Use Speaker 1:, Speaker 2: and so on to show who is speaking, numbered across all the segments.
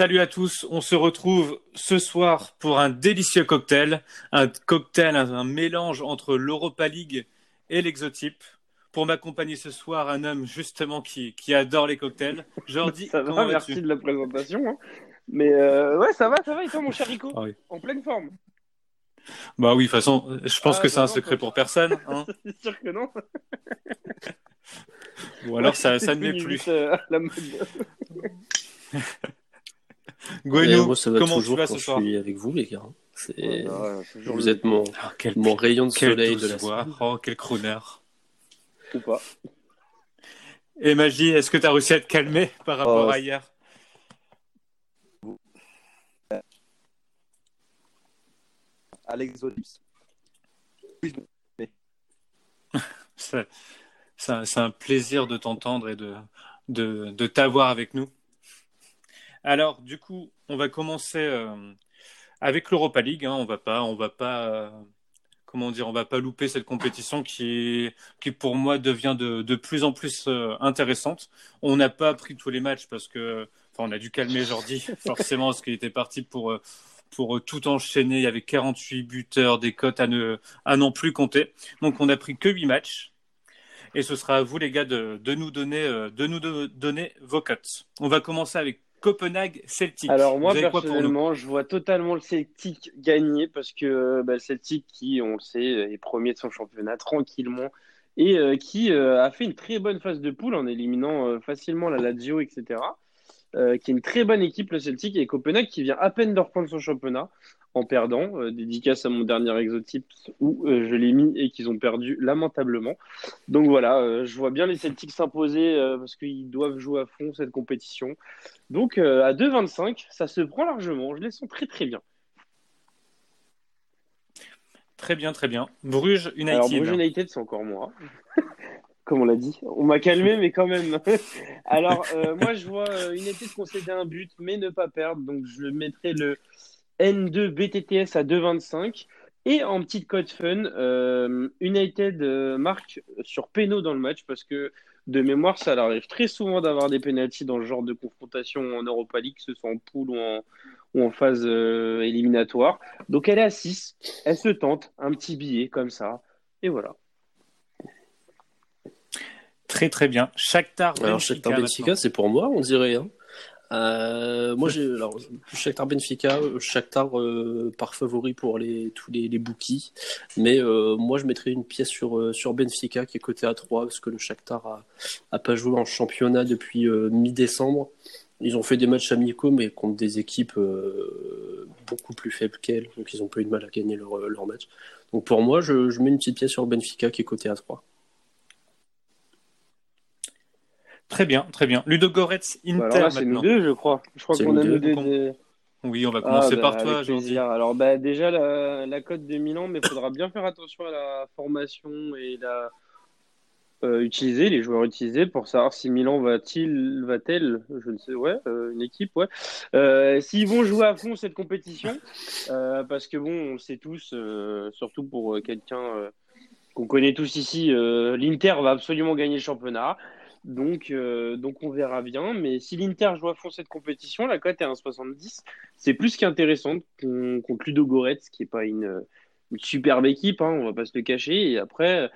Speaker 1: Salut à tous, on se retrouve ce soir pour un délicieux cocktail, un cocktail, un, mélange entre l'Europa League et l'exotype. Pour m'accompagner ce soir, un homme justement qui, adore les cocktails. Jordi,
Speaker 2: ça va, merci de la présentation. Hein. Mais euh, ouais, ça va, ça va, et toi mon cher Rico ah En pleine forme
Speaker 1: Bah oui, de toute façon, je pense ah, que c'est un secret pour personne. Hein.
Speaker 2: c'est sûr que non.
Speaker 1: Ou alors ça, ça ne l'est plus. Euh, la mode.
Speaker 3: Moi, ça va comment toujours tu vas quand ce soir je suis avec vous, les gars. vous êtes mon, ah, mon rayon de soleil de la soirée.
Speaker 1: Oh, quel crooner.
Speaker 2: Ou pas.
Speaker 1: Et Magie, est-ce que tu as réussi à te calmer par rapport oh. à hier
Speaker 2: Alex
Speaker 1: C'est un plaisir de t'entendre et de, de, de t'avoir avec nous. Alors, du coup, on va commencer euh, avec l'Europa League. Hein. On va pas, on va pas, euh, comment dire, on va pas louper cette compétition qui, pour moi devient de, plus en plus euh, intéressante. On n'a pas pris tous les matchs parce que, on a dû calmer Jordi forcément parce qu'il était parti pour tout enchaîner. Il y avait 48 buteurs, des cotes à ne non plus compter. Donc, on a pris que 8 matchs. Et ce sera à vous, les gars, de, nous donner, de nous donner vos cotes. On va commencer avec Copenhague Celtic.
Speaker 2: Alors moi personnellement, je vois totalement le Celtic gagner parce que bah, le Celtic qui, on le sait, est premier de son championnat tranquillement et euh, qui euh, a fait une très bonne phase de poule en éliminant euh, facilement la Lazio, etc. qui est une très bonne équipe le Celtic et Copenhague qui vient à peine de reprendre son championnat en perdant. Euh, dédicace à mon dernier exotype où euh, je l'ai mis et qu'ils ont perdu lamentablement. Donc voilà, euh, je vois bien les Celtics s'imposer parce qu'ils doivent jouer à fond cette compétition. Donc à 2,25, ça se prend largement. Je les sens très très bien.
Speaker 1: Très bien, très bien. Bruges United.
Speaker 2: Alors Bruges United, c'est encore moi. Comme on l'a dit. On m'a calmé, mais quand même. Alors, moi, je vois United concéder un but, mais ne pas perdre. Donc, je mettrai le N2 BTTS à 2,25. Et en petite code fun, euh, United euh, marque sur Peno dans le match parce que de mémoire, ça arrive très souvent d'avoir des pénalties dans le genre de confrontation en Europa League, que ce soit en poule ou en, phase euh, éliminatoire. Donc elle est à 6, elle se tente, un petit billet comme ça, et voilà.
Speaker 1: Très très bien. Shakhtar
Speaker 3: Benfica, c'est pour moi, on dirait. Hein. Euh, moi, j'ai alors Shakhtar Benfica, Shakhtar euh, par favori pour les tous les, les bookies, mais euh, moi je mettrais une pièce sur euh, sur Benfica qui est coté à 3 parce que le Shakhtar a, a pas joué en championnat depuis euh, mi-décembre. Ils ont fait des matchs amicaux, mais contre des équipes beaucoup plus faibles qu'elles, donc ils ont pas eu de mal à gagner leur, leur match. Donc pour moi, je, je mets une petite pièce sur Benfica qui est coté à 3.
Speaker 1: Très bien, très bien. Ludo Goretz,
Speaker 2: bah, Inter. c'est nous deux, je crois. Je crois qu'on a nous deux.
Speaker 1: Oui, on va commencer ah, par bah, toi, Jean
Speaker 2: Alors, bah, déjà, la, la cote de Milan, mais il faudra bien faire attention à la formation et la. Euh, utiliser, les joueurs utilisés pour savoir si Milan va-t-il, va-t-elle, je ne sais, ouais, euh, une équipe, ouais. Euh, s'ils vont jouer à fond cette compétition, parce que bon, on le sait tous, surtout pour quelqu'un qu'on connaît tous ici, l'Inter va absolument gagner le championnat. Donc, euh, donc on verra bien. Mais si l'Inter joue à fond cette compétition, la cote est à 1,70. C'est plus qu'intéressant contre Ludo Goretz, qui n'est pas une, superbe équipe, hein, on va pas se le cacher. Et après,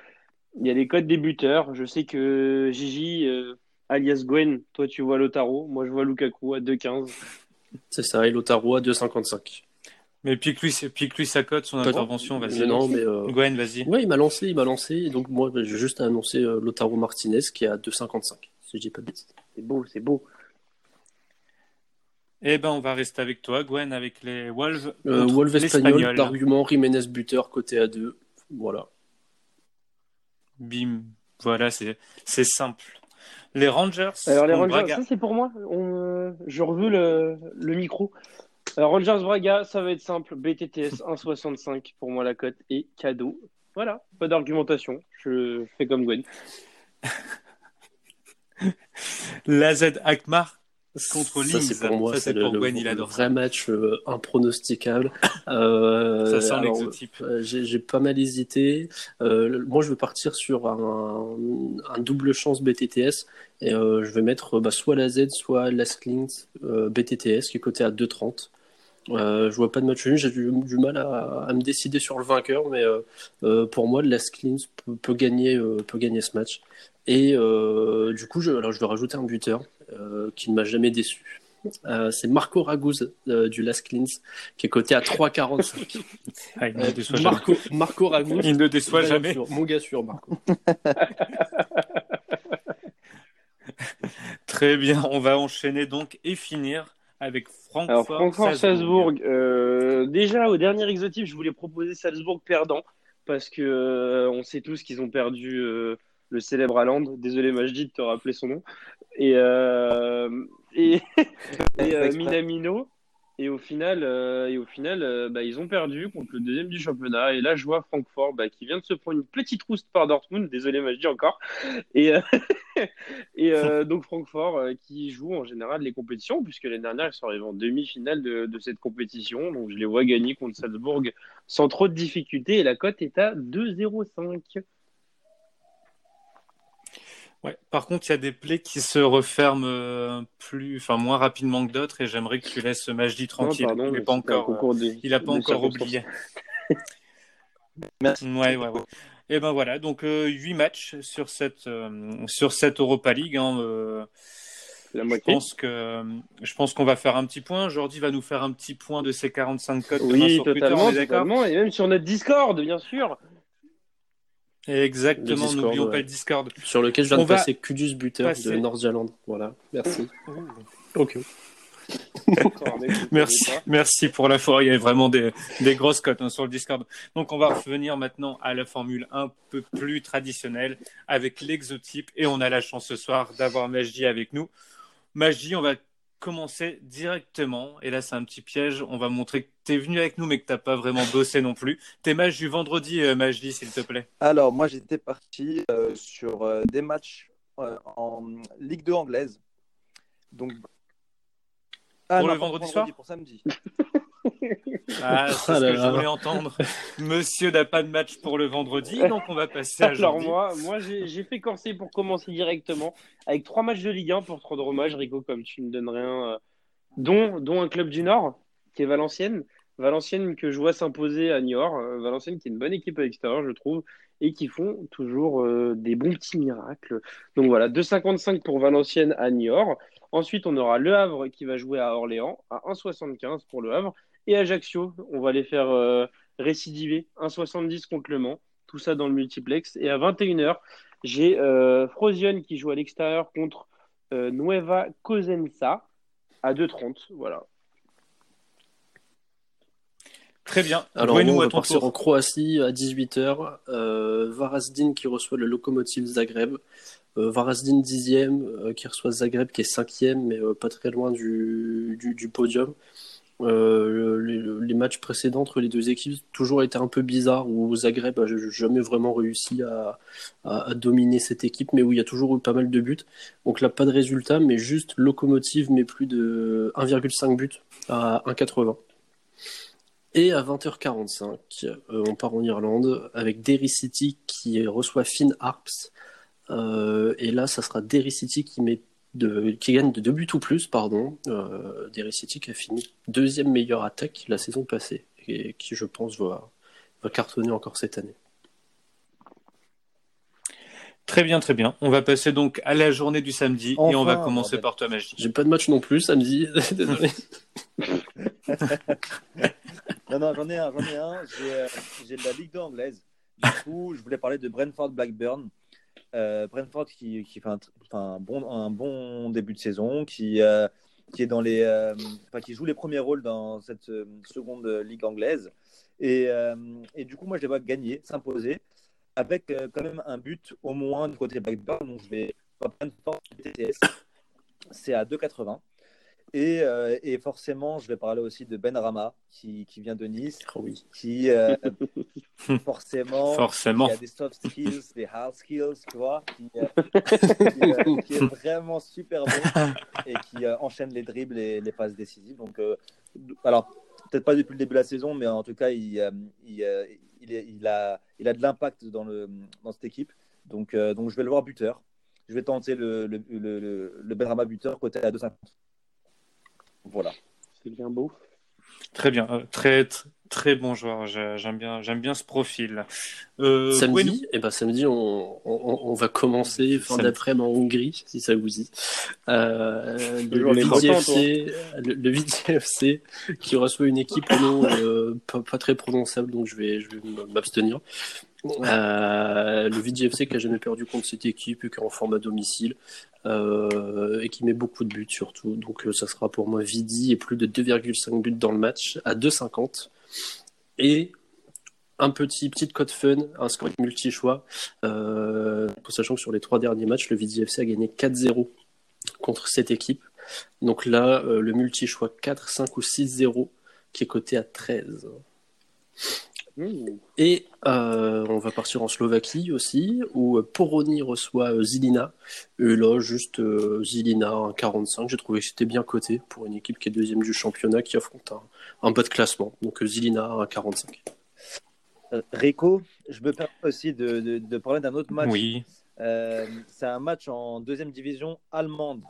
Speaker 2: il y a les codes des buteurs. Je sais que Gigi, euh, alias Gwen, toi tu vois Lotaro, moi je vois Lukaku à 2,15.
Speaker 3: C'est ça, et Lotaro à 2,55.
Speaker 1: Mais pique-lui, pique-lui sa cote, son intervention, vas-y. Non, mais euh... Gwen, vas-y.
Speaker 3: Ouais, il m'a lancé, il m'a lancé. Donc moi, j'ai juste annoncé euh, Lotaro Martinez qui est à 2,55, si je dis pas de bêtises.
Speaker 2: C'est beau, c'est beau.
Speaker 1: Eh ben, on va rester avec toi, Gwen, avec les Wolves.
Speaker 3: Euh, Wolves espagnol, l'argument Jiménez buteur côté à 2. Voilà.
Speaker 1: Bim. Voilà, c'est, c'est simple. Les Rangers.
Speaker 2: Alors, les Rangers, ça c'est pour moi. On, je reveux le, le micro. Alors, Rangers Braga, ça va être simple. BTTS 1,65 pour moi la cote et cadeau. Voilà, pas d'argumentation. Je fais comme Gwen.
Speaker 1: La Z Akmar contre
Speaker 3: Ça,
Speaker 1: Linz.
Speaker 3: c'est pour moi,
Speaker 1: Ça,
Speaker 3: c'est le,
Speaker 1: pour
Speaker 3: le-
Speaker 1: Gwen, il adore
Speaker 3: vrai match euh, impronosticable. Euh,
Speaker 1: Ça sent l'exotype.
Speaker 3: euh, J'ai j'ai pas mal hésité. Euh, moi, je veux partir sur un, un double chance BTTS et euh, je vais mettre bah, soit la Z, soit la Sklint euh, BTTS qui est coté à 2,30. Euh, je vois pas de match nul, j'ai du, du mal à, à me décider sur le vainqueur, mais euh, euh, pour moi, la Sklint peut, peut gagner, euh, peut gagner ce match. Et euh, du coup, je, alors je vais rajouter un buteur euh, qui ne m'a jamais déçu. Euh, c'est Marco Raguz euh, du Las Clins qui est coté à 3,45.
Speaker 1: Ah, il ne déçoit jamais.
Speaker 3: Marco, Marco Raguz.
Speaker 1: Il ne déçoit
Speaker 3: mon gars
Speaker 1: jamais.
Speaker 3: sûr, mon gars sûr, Marco.
Speaker 1: Très bien, on va enchaîner donc et finir avec Francfort.
Speaker 2: Alors, Francfort,
Speaker 1: Salzbourg.
Speaker 2: Salzbourg. euh, déjà, au dernier exotype, je voulais proposer Salzbourg perdant parce que euh, on sait tous qu'ils ont perdu euh, le célèbre Haaland. Désolé, Majdi, de te rappeler son nom. Et, euh, et, et, euh, Minamino. Et au final, euh, et au final euh, bah, ils ont perdu contre le deuxième du championnat. Et là, je vois Francfort bah, qui vient de se prendre une petite rouste par Dortmund. Désolé, Majdi, encore. Et, euh, et euh, donc Francfort euh, qui joue en général les compétitions, puisque l'année dernière, ils sont arrivés en demi-finale de, de cette compétition. Donc je les vois gagner contre Salzbourg sans trop de difficultés. Et la cote est à 2,05.
Speaker 1: Ouais. Par contre, il y a des plaies qui se referment euh, plus, enfin moins rapidement que d'autres, et j'aimerais que tu laisses Majdi tranquille.
Speaker 2: Non, pardon,
Speaker 1: il n'est pas encore, euh, il a pas encore oublié.
Speaker 4: Merci.
Speaker 1: Ouais, ouais, ouais. Et ben voilà, donc euh, huit matchs sur cette euh, sur cette Europa League. Hein, euh,
Speaker 2: La
Speaker 1: je pense que je pense qu'on va faire un petit point. Jordi va nous faire un petit point de ses 45 codes demain
Speaker 2: Oui,
Speaker 1: sur
Speaker 2: totalement, totalement. Et même sur notre Discord, bien sûr.
Speaker 1: Exactement, n'oublions
Speaker 3: ouais.
Speaker 1: pas le Discord.
Speaker 3: Sur lequel je viens
Speaker 1: On
Speaker 3: de
Speaker 1: va
Speaker 3: passer Kudus buteur
Speaker 1: passer-
Speaker 3: de Nordirland. Voilà, merci. Ok.
Speaker 1: Merci, merci pour la fois. Il y a vraiment des, des grosses cotes hein, sur le Discord. Donc, on va revenir maintenant à la formule un peu plus traditionnelle avec l'exotype. Et on a la chance ce soir d'avoir Majdi avec nous. Majdi, on va commencer directement. Et là, c'est un petit piège. On va montrer que tu es venu avec nous, mais que tu pas vraiment bossé non plus. Tes matchs du vendredi, euh, Majdi, s'il te plaît.
Speaker 4: Alors, moi, j'étais parti euh, sur euh, des matchs euh, en Ligue 2 anglaise. Donc... Ah,
Speaker 1: Pour
Speaker 4: non,
Speaker 1: le vendredi soir
Speaker 4: Pour samedi.
Speaker 1: Ah, c'est
Speaker 3: Ah
Speaker 1: ce que je voulais entendre. Monsieur n'a pas de match pour le vendredi, donc on va passer à
Speaker 2: Alors moi, moi j'ai j'ai fait corser pour commencer directement avec trois matchs de Ligue 1 pour te rendre hommage, Rico, comme tu ne donnes rien, euh, dont, dont un club du Nord, qui est Valenciennes. Valenciennes que je vois s'imposer à Niort. Euh, Valenciennes qui est une bonne équipe à l'extérieur, je trouve, et qui font toujours euh, des bons petits miracles. Donc voilà, 2,55 pour Valenciennes à Niort. Ensuite, on aura Le Havre qui va jouer à Orléans, à 1,75 pour Le Havre. Et Ajaccio, on va les faire euh, récidiver, 1,70 contre Le Mans. Tout ça dans le multiplex. Et à 21h, j'ai euh, Frosion qui joue à l'extérieur contre euh, Nueva Cosenza à 2,30. Voilà.
Speaker 1: Très bien.
Speaker 3: Alors, moi, on va partir
Speaker 1: tour.
Speaker 3: en Croatie à 18h. Euh, Varazdin qui reçoit le Lokomotiv Zagreb. Euh, Varazdin 10e euh, qui reçoit Zagreb qui est 5e, mais euh, pas très loin du, du, du podium. Euh, les, matchs précédents entre les deux équipes toujours été un peu bizarres où Zagreb a jamais vraiment réussi à, dominer cette équipe, mais où il y a toujours eu pas mal de buts. Donc là, pas de résultat, mais juste Lokomotiv met plus de 1,5 buts à 1,80. Et à 20h45, euh, on part en Irlande avec Derry City qui reçoit Finn Harps. Euh, et là, ça sera Derry City qui, met de, qui gagne de deux buts ou plus. Pardon. Euh, Derry City qui a fini deuxième meilleure attaque la saison passée et qui, je pense, va, va cartonner encore cette année.
Speaker 1: Très bien, très bien. On va passer donc à la journée du samedi et on va commencer par toi, Magie.
Speaker 3: J'ai pas de match non plus samedi. Désolé.
Speaker 4: Non, non, j'en ai un, j'en ai un. J'ai, euh, de la Ligue 2 anglaise. Du coup, je voulais parler de Brentford Blackburn. Euh, Brentford qui, qui fait un, enfin, un bon, un bon début de saison, qui, euh, qui est dans les, euh, qui joue les premiers rôles dans cette euh, seconde ligue anglaise. Et, euh, et du coup, moi, je les vois gagner, s'imposer, avec quand même un but au moins du côté Blackburn. Donc, je vais Brentford TTS. C'est à 2,80. Et, euh, et, forcément, je vais parler aussi de Ben Rama, qui, qui vient de Nice,
Speaker 3: oh oui.
Speaker 4: qui euh, forcément,
Speaker 1: forcément.
Speaker 4: Qui a des soft skills, des hard skills, tu vois, qui, qui est vraiment super bon et qui enchaîne les dribbles et les passes décisives. Donc, alors, peut-être pas depuis le début de la saison, mais en tout cas, il, il, il, il a, il a de l'impact dans, le, dans cette équipe. Donc, donc, je vais le voir buteur. Je vais tenter le, le, le, le Benrama buteur côté à 2,50. Voilà.
Speaker 2: C'est bien beau.
Speaker 1: Très bien, euh, très, très, très bon joueur. J'aime bien, j'aime bien ce profil.
Speaker 3: Euh, samedi, et eh ben samedi, on, on, on va commencer fin d'après-midi en Hongrie, si ça vous dit. Euh, le, le, VDFC, le, le VDFC qui reçoit une équipe non, euh, pas, pas, très prononçable, donc je vais, je vais m'abstenir. Euh, le VDFC qui a jamais perdu contre cette équipe, qui est en forme à domicile euh, et qui met beaucoup de buts surtout. Donc euh, ça sera pour moi Vidi et plus de 2,5 buts dans le match à 2,50. Et un petit petite code fun, un score multi-choix, sachant que sur les trois derniers matchs, le VDFC a gagné 4-0 contre cette équipe. Donc là, le multi-choix 4, 5 ou 6-0 qui est coté à 13. Et euh, on va partir en Slovaquie aussi, où Poroni reçoit euh, Zilina. Et là, juste euh, Zilina, un 45. J'ai trouvé que c'était bien coté pour une équipe qui est deuxième du championnat, qui affronte un, bas de classement. Donc Zilina, un 45.
Speaker 4: Rico, je me permets aussi de, de, parler d'un autre match.
Speaker 1: Oui.
Speaker 4: c'est un match en deuxième division allemande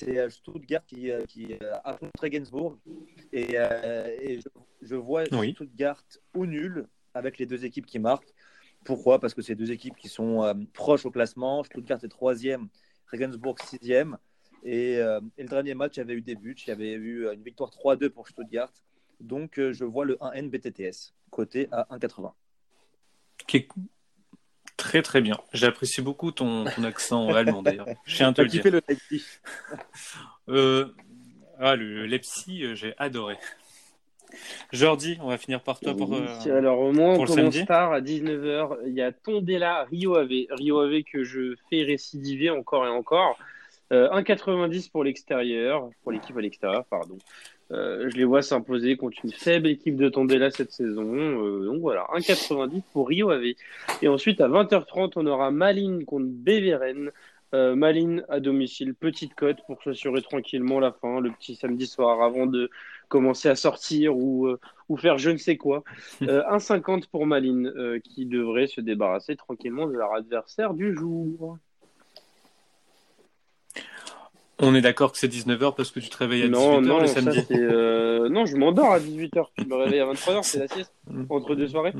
Speaker 4: c'est Stuttgart qui, qui affronte Regensburg. Et, et je, vois Stuttgart ou nul avec les deux équipes qui marquent. Pourquoi? Parce que c'est deux équipes qui sont proches au classement. Stuttgart est troisième, Regensburg sixième. Et, et, le dernier match avait eu des buts. Il y avait eu une victoire 3-2 pour Stuttgart. Donc je vois le 1N BTTS, côté à 1,80.
Speaker 1: Qui Très très bien. J'apprécie beaucoup ton, ton accent allemand d'ailleurs. Je tiens à te le dire.
Speaker 4: le Leipzig
Speaker 1: euh, ah, le Leipzig, euh, j'ai adoré. Jordi, on va finir par toi pour.
Speaker 2: Euh, alors, moi, on commence tard à 19h. Il y a Tondela, Rio Ave. Rio Ave que je fais récidiver encore et encore. 1,90 pour l'extérieur, pour l'équipe à l'extérieur, pardon. Euh, je les vois s'imposer contre une faible équipe de Tondela cette saison. Euh, donc voilà, 1,90 pour Rio Ave. Et ensuite, à 20h30, on aura Malines contre Beveren. Euh, Malines à domicile, petite cote pour s'assurer tranquillement la fin, le petit samedi soir avant de commencer à sortir ou, euh, ou faire je ne sais quoi. 1,50 pour Malines qui devrait se débarrasser tranquillement de leur adversaire du jour.
Speaker 1: On est d'accord que c'est 19h parce que tu te réveilles à 18h le samedi.
Speaker 2: Euh, non, je m'endors à 18h. Je me réveille à 23h, c'est la sieste mm. entre deux soirées.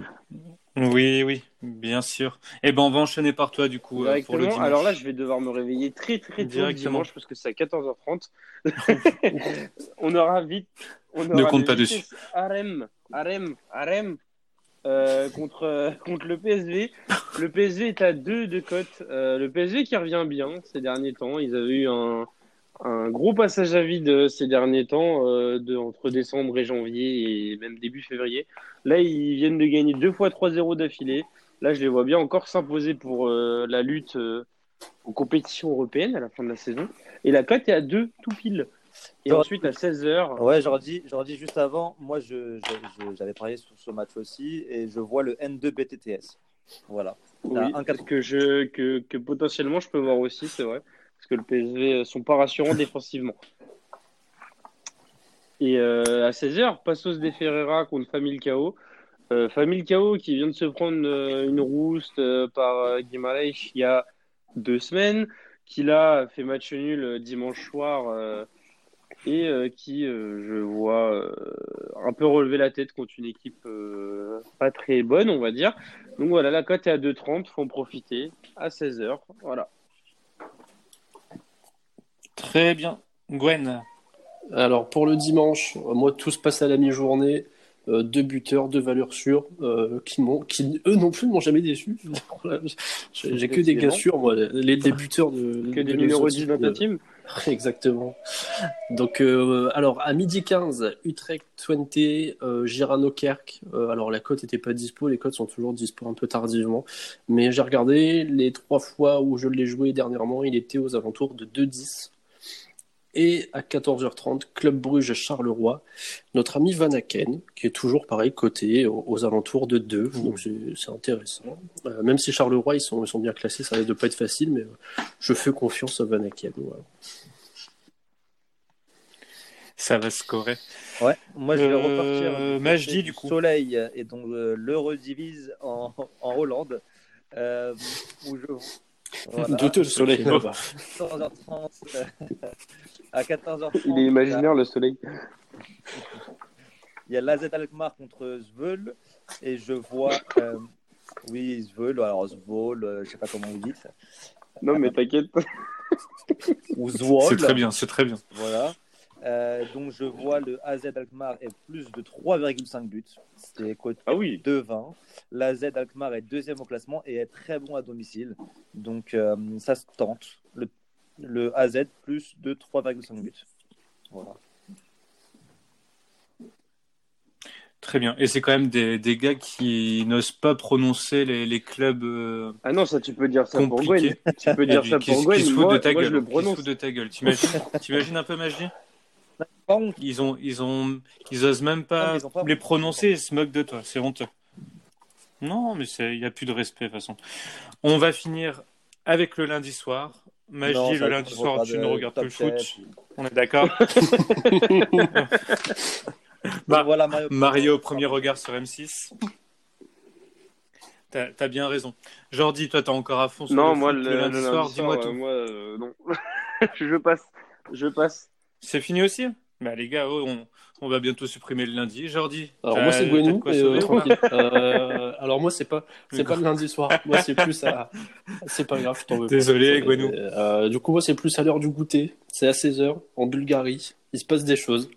Speaker 1: Oui, oui, bien sûr. Eh ben, on va enchaîner par toi du coup euh, pour le dimanche.
Speaker 2: Alors là, je vais devoir me réveiller très très tôt le dimanche parce que c'est à 14h30. on aura vite. On aura
Speaker 1: ne compte pas dessus.
Speaker 2: Arem, Arem, Arem. Euh, contre, contre le PSV. Le PSV est à 2 de cote. le PSV qui revient bien ces derniers temps. Ils avaient eu un, un gros passage à vide euh, ces derniers temps, euh, de, entre décembre et janvier et même début février. Là, ils viennent de gagner deux fois 3-0 d'affilée. Là, je les vois bien encore s'imposer pour euh, la lutte aux compétitions européennes à la fin de la saison. Et la cote est à 2 tout pile. Et ensuite à 16h.
Speaker 4: Ouais, j'aurais dit, dit juste avant, moi j'avais je, parié sur ce match aussi et je vois le N2 BTTS. Voilà.
Speaker 2: Oui, un que, je, que, que potentiellement je peux voir aussi, c'est vrai parce que le PSV euh, sont pas rassurants défensivement. Et euh, à 16h, Passos de Ferreira contre Famille Kao. Euh, Famille Kao qui vient de se prendre euh, une rouste par Guimaraes il y a deux semaines, qui là fait match nul dimanche soir et qui, je vois, un peu relever la tête contre une équipe pas très bonne, on va dire. Donc voilà, la cote est à 2,30, faut en profiter à 16h. Voilà.
Speaker 1: Très bien. Gwen
Speaker 3: Alors, pour le dimanche, moi, tout se passe à la mi-journée. Euh, deux buteurs, deux valeurs sûres, euh, qui, qui eux non plus ne m'ont jamais déçu. J'ai que des gars sûrs, moi. Les, buteurs de.
Speaker 2: Que des numéros 10 de la team
Speaker 3: Exactement. Donc, euh, alors, à midi 15, Utrecht 20, Girano Kerk. alors, la cote n'était pas dispo, les cotes sont toujours dispo un peu tardivement. Mais j'ai regardé, les trois fois où je l'ai joué dernièrement, il était aux alentours de 2-10. Et à 14h30, Club Bruges Charleroi, notre ami Van Aken, qui est toujours pareil, coté aux, aux alentours de 2. Donc c'est intéressant. Euh, même si Charleroi, ils sont, ils sont bien classés, ça risque de pas être facile, mais euh, je fais confiance à Van Aken. voilà.
Speaker 1: Ça va scorer.
Speaker 4: Ouais, moi je vais
Speaker 1: Euh,
Speaker 4: repartir. côté
Speaker 1: du coup.
Speaker 4: Soleil et donc euh, le redivise en, en Hollande. Euh, où je. Voilà.
Speaker 3: Douteux le soleil
Speaker 1: Bon.
Speaker 3: là-bas.
Speaker 4: 14h30. à 14h30.
Speaker 2: Il est imaginaire le soleil.
Speaker 4: Il y a l'AZ Alkmaar contre Zveul et je vois. euh, oui, Zveul, alors Zveul, euh, je sais pas comment vous dites.
Speaker 2: Non mais t'inquiète.
Speaker 4: Ou Zwolle.
Speaker 1: C'est très bien, c'est très bien.
Speaker 4: Voilà. Euh, donc je vois le AZ Alkmaar est plus de 3,5 buts. C'est coté
Speaker 2: Ah oui.
Speaker 4: 2,20. L'AZ Alkmaar est deuxième au classement et est très bon à domicile. Donc euh, ça se tente. Le, le AZ plus de 3,5 buts. Voilà.
Speaker 1: Très bien. Et c'est quand même des, des gars qui n'osent pas prononcer les, les clubs euh,
Speaker 2: Ah non, ça tu peux dire ça pour Gwen.
Speaker 1: compliqués.
Speaker 2: Tu peux dire
Speaker 1: qui,
Speaker 2: ça
Speaker 1: qui-
Speaker 2: pour
Speaker 1: qui
Speaker 2: Gwen. le
Speaker 1: qui se
Speaker 2: prononce.
Speaker 1: foutent de ta gueule. T'imagines T'imagines un peu Magie Ils ont, ils ont, ils osent même
Speaker 4: Non,
Speaker 1: pas les prononcer et se moquent de toi. C'est honteux. Non, mais c'est- il n'y a plus de respect de toute façon. On va finir avec le lundi soir. Magie,
Speaker 4: Non,
Speaker 1: le lundi
Speaker 4: je
Speaker 1: soir, tu ne
Speaker 4: de
Speaker 1: regardes que le foot. On est d'accord Bah,
Speaker 4: voilà Mario.
Speaker 1: Mario, au premier regard sur M6. T'as as bien raison. Jordi, toi, t'es encore à fond sur
Speaker 2: Non,
Speaker 1: le
Speaker 2: moi
Speaker 1: foot
Speaker 2: le,
Speaker 1: le lundi
Speaker 2: le
Speaker 1: soir. Dis-moi tout.
Speaker 2: euh, moi euh, non. je passe. Je passe.
Speaker 1: C'est fini aussi? Bah les gars, oh, on, on va bientôt supprimer le lundi. Jordi,
Speaker 3: Alors moi c'est Gwenou, euh, tranquille. Euh, alors moi c'est pas c'est pas le lundi soir. Moi c'est plus à c'est pas grave, je t'en veux pas.
Speaker 1: Désolé, Gwenou.
Speaker 3: Euh, du coup moi c'est plus à l'heure du goûter. C'est à 16h en Bulgarie. Il se passe des choses.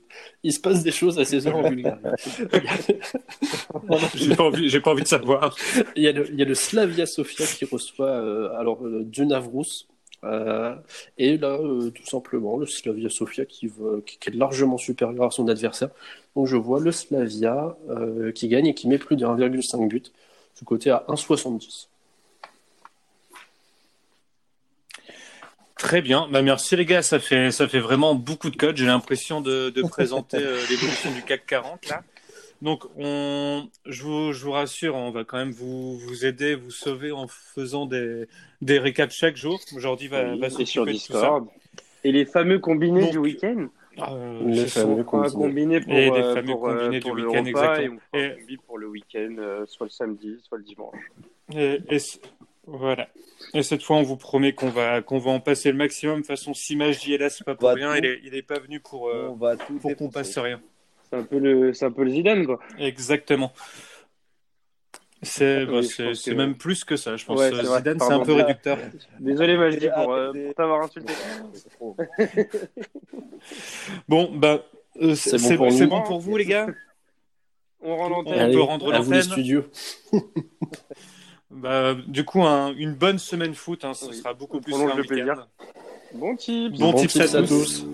Speaker 3: Il se passe des choses à 16h en Bulgarie.
Speaker 1: J'ai pas envie, j'ai pas envie de savoir.
Speaker 3: Il y a le, il y a le Slavia Sofia qui reçoit euh, alors euh, Dunavrous. Euh, et là, euh, tout simplement, le Slavia Sofia qui, va- qui, qui est largement supérieur à son adversaire. Donc je vois le Slavia euh, qui gagne et qui met plus de 1,5 but. Du côté à 1,70.
Speaker 1: Très bien, bah merci les gars, ça fait ça fait vraiment beaucoup de codes. J'ai l'impression de, de présenter euh, l'évolution du CAC 40 là. Donc on, je vous, je vous rassure, on va quand même vous, vous aider, vous sauver en faisant des, des récaps chaque jour. Aujourd'hui va,
Speaker 2: Oui,
Speaker 1: va
Speaker 2: et sur
Speaker 1: s'occuper de tout ça.
Speaker 2: Discord. Et les fameux combinés
Speaker 1: Donc,
Speaker 2: du week-end.
Speaker 1: Euh,
Speaker 3: Les fameux
Speaker 2: On fera un
Speaker 3: combinés.
Speaker 2: combiné pour,
Speaker 1: Et des
Speaker 2: euh,
Speaker 1: fameux
Speaker 2: pour, euh,
Speaker 1: combinés
Speaker 2: pour
Speaker 1: du
Speaker 2: le
Speaker 1: week-end,
Speaker 2: repas
Speaker 1: exactement.
Speaker 2: et on pour le week-end, euh, soit le samedi, soit le dimanche.
Speaker 1: Et, et c- voilà. Et cette fois, on vous promet qu'on va qu'on va en passer le maximum. De toute façon, si Magie est là, c'est pas pour rien.
Speaker 4: tout-
Speaker 1: Il est, il est pas venu pour euh, pour qu'on passe rien.
Speaker 2: C'est un peu le, c'est un peu le Zidane quoi.
Speaker 1: Exactement. C'est bah,
Speaker 2: je
Speaker 1: c'est
Speaker 2: pense
Speaker 1: c'est
Speaker 2: que-
Speaker 1: même plus que ça. Je pense
Speaker 2: Ouais,
Speaker 1: Euh. Zidane, c'est
Speaker 2: Pardon.
Speaker 1: un peu réducteur.
Speaker 2: Désolé Majdi
Speaker 4: Ah,
Speaker 2: pour, euh, pour t'avoir insulté.
Speaker 4: C'est trop.
Speaker 1: Bon, bah, euh, c'est
Speaker 3: C'est bon
Speaker 1: c'est
Speaker 3: pour
Speaker 1: bon pour vous, les gars?
Speaker 2: On rend
Speaker 1: On peut rendre
Speaker 3: à vous les
Speaker 1: l'antenne.
Speaker 3: studios.
Speaker 1: bah, Du coup, un- une bonne semaine foot, hein, ce
Speaker 2: Oui.
Speaker 1: sera beaucoup
Speaker 2: On
Speaker 1: plus qu'un
Speaker 2: le plaisir. Bon tips.
Speaker 1: Bon,
Speaker 3: Bon
Speaker 1: tips
Speaker 3: tips
Speaker 1: à
Speaker 3: à
Speaker 1: tous.
Speaker 3: tous.